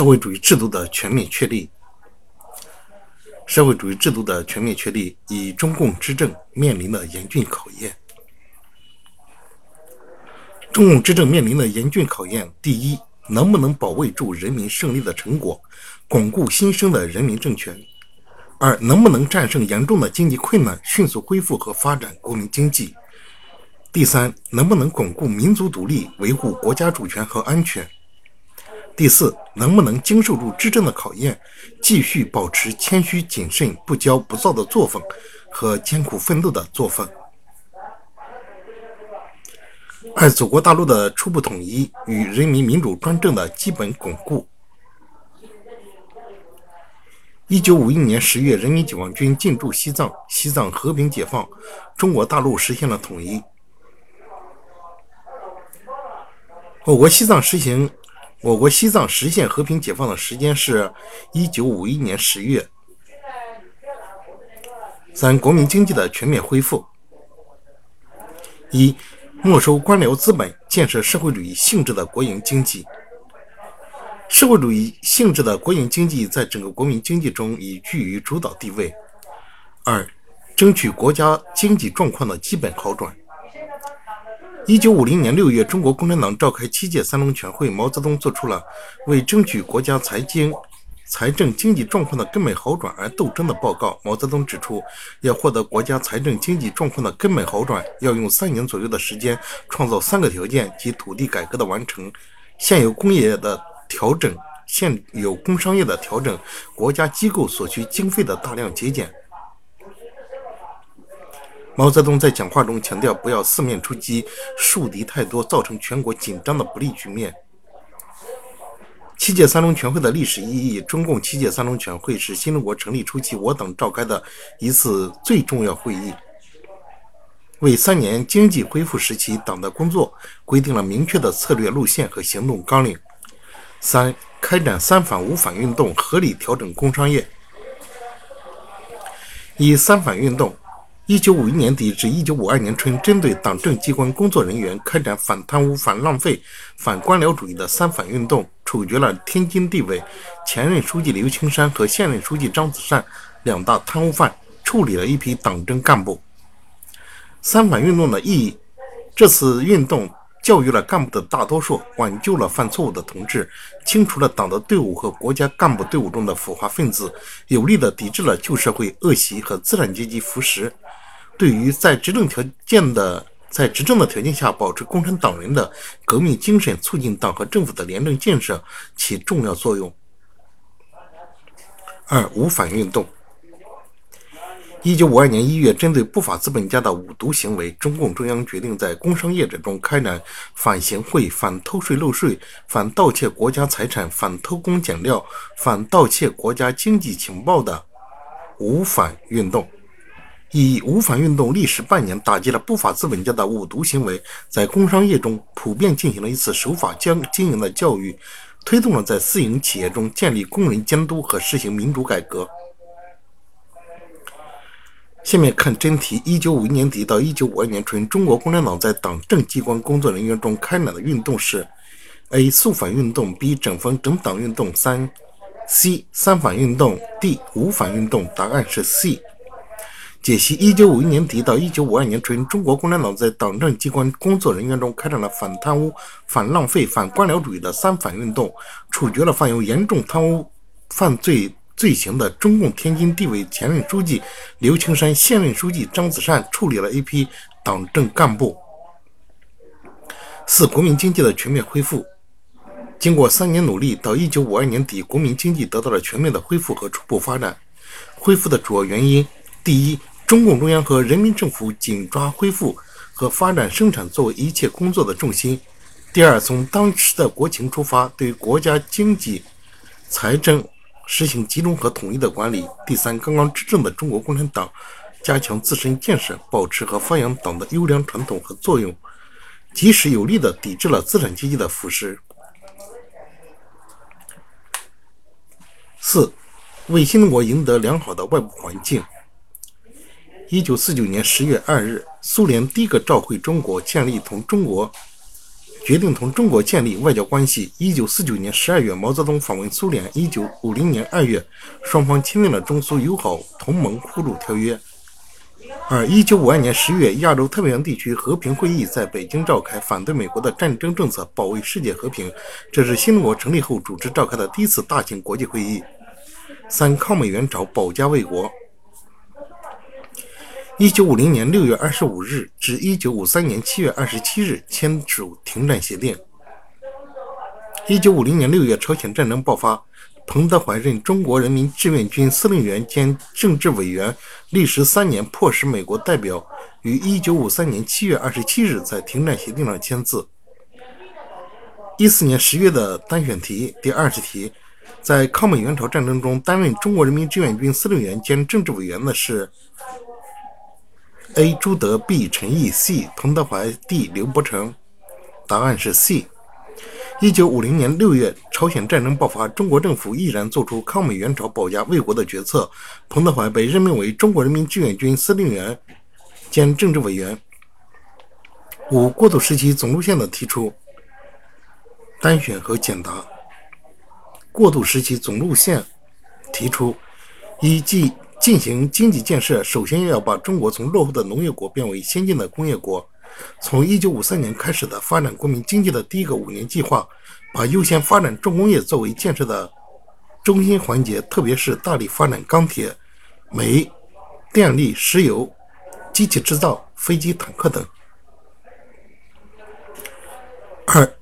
社会主义制度的全面确立。社会主义制度的全面确立，以中共执政面临的严峻考验。中共执政面临的严峻考验：第一，能不能保卫住人民胜利的成果，巩固新生的人民政权；二，能不能战胜严重的经济困难，迅速恢复和发展国民经济；第三，能不能巩固民族独立，维护国家主权和安全。第四，能不能经受住执政的考验，继续保持谦虚谨慎、不骄不躁的作风和艰苦奋斗的作风？二、祖国大陆的初步统一与人民民主专政的基本巩固。一九五一年十月，人民解放军进驻西藏，西藏和平解放，中国大陆实现了统一。我国西藏实行。我国西藏实现和平解放的时间是1951年10月。三、国民经济的全面恢复：一、没收官僚资本，建设社会主义性质的国营经济。社会主义性质的国营经济在整个国民经济中已居于主导地位。二、争取国家经济状况的基本好转。一九五零年六月，中国共产党召开七届三中全会，毛泽东作出了为争取国家财经、财政经济状况的根本好转而斗争的报告。毛泽东指出，要获得国家财政经济状况的根本好转，要用三年左右的时间创造三个条件：即土地改革的完成、现有工业的调整、现有工商业的调整、国家机构所需经费的大量节俭。毛泽东在讲话中强调，不要四面出击，树敌太多，造成全国紧张的不利局面。七届三中全会的历史意义：中共七届三中全会是新中国成立初期我党召开的一次最重要会议，为三年经济恢复时期党的工作规定了明确的策略路线和行动纲领。三、开展三反五反运动，合理调整工商业。一、三反运动。一九五一年底至一九五二年春，针对党政机关工作人员开展反贪污、反浪费、反官僚主义的“三反”运动，处决了天津地委前任书记刘青山和现任书记张子善两大贪污犯，处理了一批党政干部。“三反”运动的意义，这次运动。教育了干部的大多数，挽救了犯错误的同志，清除了党的队伍和国家干部队伍中的腐化分子，有力地抵制了旧社会恶习和资产阶级腐蚀。对于在执政条件的在执政的条件下保持共产党人的革命精神，促进党和政府的廉政建设起重要作用。二五反运动。一九五二年一月，针对不法资本家的五毒行为，中共中央决定在工商业者中开展反行贿、反偷税漏税、反盗窃国家财产、反偷工减料、反盗窃国家经济情报的“五反”运动。以“五反”运动历时半年，打击了不法资本家的五毒行为，在工商业中普遍进行了一次守法经经营的教育，推动了在私营企业中建立工人监督和实行民主改革。下面看真题：一九五一年底到一九五二年春，中国共产党在党政机关工作人员中开展的运动是：A. 肃反运动；B. 整风整党运动；三 C. 三反运动；D. 五反运动。答案是 C。解析：一九五一年底到一九五二年春，中国共产党在党政机关工作人员中开展了反贪污、反浪费、反官僚主义的三反运动，处决了犯有严重贪污犯罪。罪行的中共天津地委前任书记刘青山、现任书记张子善处理了一批党政干部。四、国民经济的全面恢复。经过三年努力，到一九五二年底，国民经济得到了全面的恢复和初步发展。恢复的主要原因：第一，中共中央和人民政府紧抓恢复和发展生产作为一切工作的重心；第二，从当时的国情出发，对国家经济、财政。实行集中和统一的管理。第三，刚刚执政的中国共产党加强自身建设，保持和发扬党的优良传统和作用，及时有力地抵制了资产阶级的腐蚀。四，为新中国赢得良好的外部环境。一九四九年十月二日，苏联第一个召回中国，建立同中国决定同中国建立外交关系。一九四九年十二月，毛泽东访问苏联。一九五零年二月，双方签订了中苏友好同盟互助条约。而一九五二年十月，亚洲太平洋地区和平会议在北京召开，反对美国的战争政策，保卫世界和平。这是新中国成立后主持召开的第一次大型国际会议。三抗美援朝，保家卫国。一九五零年六月二十五日至一九五三年七月二十七日签署停战协定。一九五零年六月，朝鲜战争爆发，彭德怀任中国人民志愿军司令员兼政治委员，历时三年，迫使美国代表于一九五三年七月二十七日在停战协定上签字。一四年十月的单选题第二十题，在抗美援朝战争中担任中国人民志愿军司令员兼政治委员的是。A. 朱德 B. 陈毅 C. 彭德怀 D. 刘伯承，答案是 C。一九五零年六月，朝鲜战争爆发，中国政府毅然做出抗美援朝、保家卫国的决策。彭德怀被任命为中国人民志愿军司令员兼政治委员。五、过渡时期总路线的提出，单选和简答。过渡时期总路线提出：一、即进行经济建设，首先要把中国从落后的农业国变为先进的工业国。从1953年开始的发展国民经济的第一个五年计划，把优先发展重工业作为建设的中心环节，特别是大力发展钢铁、煤、电力、石油、机器制造、飞机、坦克等。二。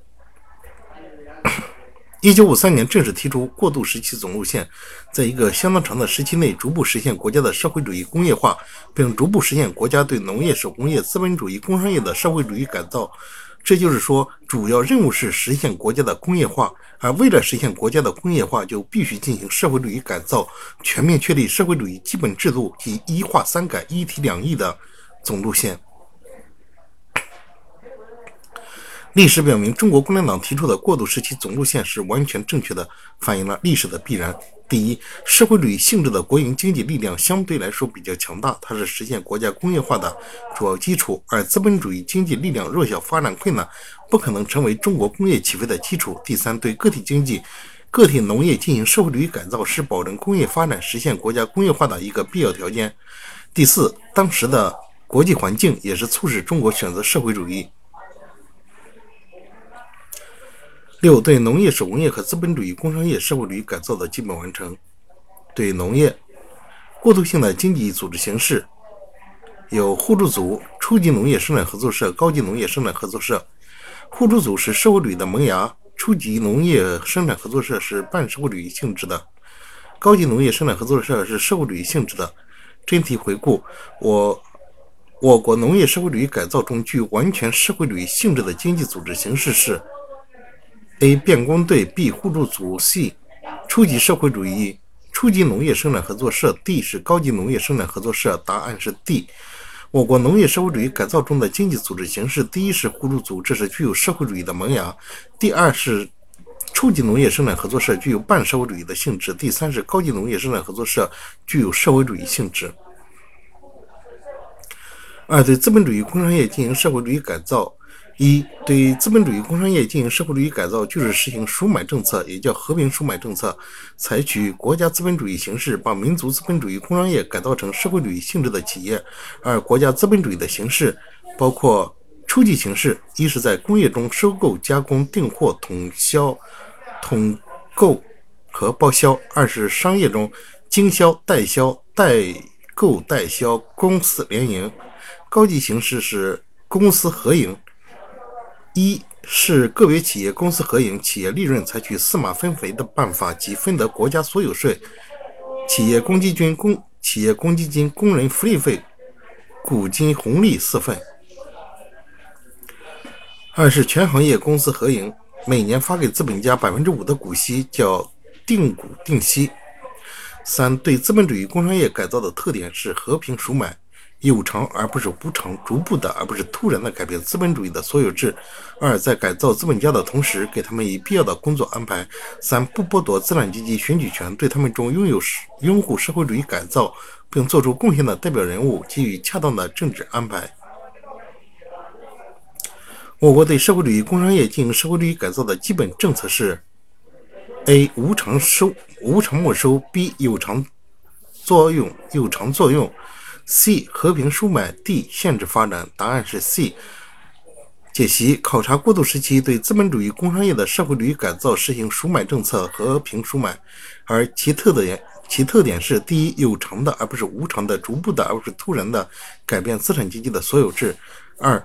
一九五三年正式提出过渡时期总路线，在一个相当长的时期内，逐步实现国家的社会主义工业化，并逐步实现国家对农业、手工业、资本主义工商业的社会主义改造。这就是说，主要任务是实现国家的工业化，而为了实现国家的工业化，就必须进行社会主义改造，全面确立社会主义基本制度及一化三改、一体两翼的总路线。历史表明，中国共产党提出的过渡时期总路线是完全正确的，反映了历史的必然。第一，社会主义性质的国营经济力量相对来说比较强大，它是实现国家工业化的主要基础；而资本主义经济力量弱小、发展困难，不可能成为中国工业起飞的基础。第三，对个体经济、个体农业进行社会主义改造，是保证工业发展、实现国家工业化的一个必要条件。第四，当时的国际环境也是促使中国选择社会主义。六对农业、手工业和资本主义工商业社会主义改造的基本完成。对农业，过渡性的经济组织形式有互助组、初级农业生产合作社、高级农业生产合作社。互助组是社会主义的萌芽，初级农业生产合作社是半社会主义性质的，高级农业生产合作社是社会主义性质的。真题回顾：我我国农业社会主义改造中具完全社会主义性质的经济组织形式是。A. 变工队 B. 互助组 C. 初级社会主义初级农业生产合作社 D. 是高级农业生产合作社。答案是 D。我国农业社会主义改造中的经济组织形式，第一是互助组，这是具有社会主义的萌芽；第二是初级农业生产合作社，具有半社会主义的性质；第三是高级农业生产合作社，具有社会主义性质。二对资本主义工商业进行社会主义改造。一对资本主义工商业进行社会主义改造，就是实行赎买政策，也叫和平赎买政策，采取国家资本主义形式，把民族资本主义工商业改造成社会主义性质的企业。而国家资本主义的形式包括初级形式：一是在工业中收购、加工、订货、统销、统购和报销；二是商业中经销、代销、代购、代销、公司联营。高级形式是公私合营。一是个别企业公司合营，企业利润采取四马分肥的办法，即分得国家所有税、企业公积金、工企业公积金、工人福利费、股金红利四份。二是全行业公司合营，每年发给资本家百分之五的股息，叫定股定息。三对资本主义工商业改造的特点是和平赎买。有偿而不是无偿，逐步的而不是突然的改变资本主义的所有制。二，在改造资本家的同时，给他们以必要的工作安排。三，不剥夺资产阶级选举权，对他们中拥有拥护社会主义改造并做出贡献的代表人物给予恰当的政治安排。我国对社会主义工商业进行社会主义改造的基本政策是：A. 无偿收、无偿没收；B. 有偿作用、有偿作用；C. 和平收买；D. 限制发展。答案是 C。解析：考察过渡时期对资本主义工商业的社会主义改造实行赎买政策，和平赎买，而其特点其特点是：第一，有偿的而不是无偿的，逐步的而不是突然的改变资产阶级的所有制；二，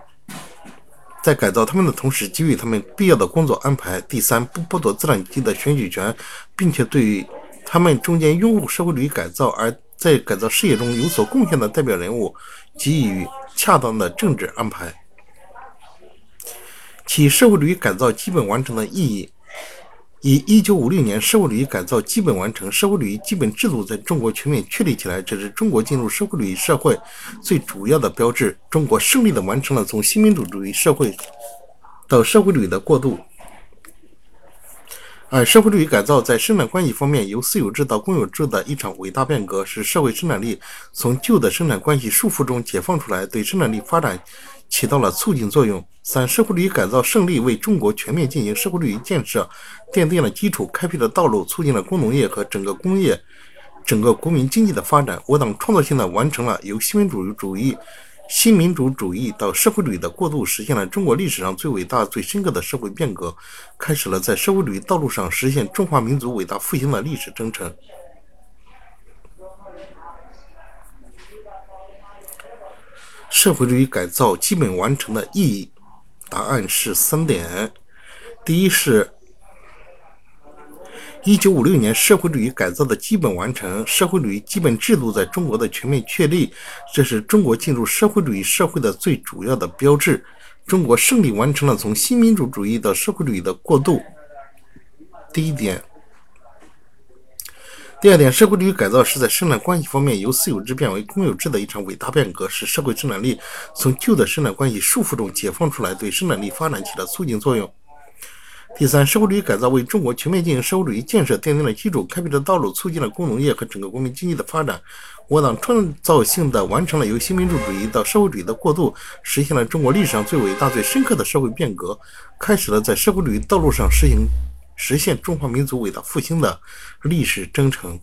在改造他们的同时，给予他们必要的工作安排；第三，不剥夺资产阶级的选举权，并且对于他们中间拥护社会主义改造而在改造事业中有所贡献的代表人物，给予恰当的政治安排。其社会主义改造基本完成的意义：以一九五六年社会主义改造基本完成，社会主义基本制度在中国全面确立起来，这是中国进入社会主义社会最主要的标志。中国胜利地完成了从新民主主义社会到社会主义的过渡。而社会主义改造在生产关系方面，由私有制到公有制的一场伟大变革，使社会生产力从旧的生产关系束缚中解放出来，对生产力发展。起到了促进作用。三、社会主义改造胜利为中国全面进行社会主义建设奠定了基础，开辟了道路，促进了工农业和整个工业、整个国民经济的发展。我党创造性的完成了由新民主主义、新民主主义到社会主义的过渡，实现了中国历史上最伟大、最深刻的社会变革，开始了在社会主义道路上实现中华民族伟大复兴的历史征程。社会主义改造基本完成的意义，答案是三点。第一是，一九五六年社会主义改造的基本完成，社会主义基本制度在中国的全面确立，这是中国进入社会主义社会的最主要的标志。中国胜利完成了从新民主主义到社会主义的过渡。第一点。第二点，社会主义改造是在生产关系方面由私有制变为公有制的一场伟大变革，使社会生产力从旧的生产关系束缚中解放出来，对生产力发展起了促进作用。第三，社会主义改造为中国全面进行社会主义建设奠定了基础，开辟了道路，促进了工农业和整个国民经济的发展。我党创造性的完成了由新民主主义到社会主义的过渡，实现了中国历史上最伟大、最深刻的社会变革，开始了在社会主义道路上实行。实现中华民族伟大复兴的历史征程。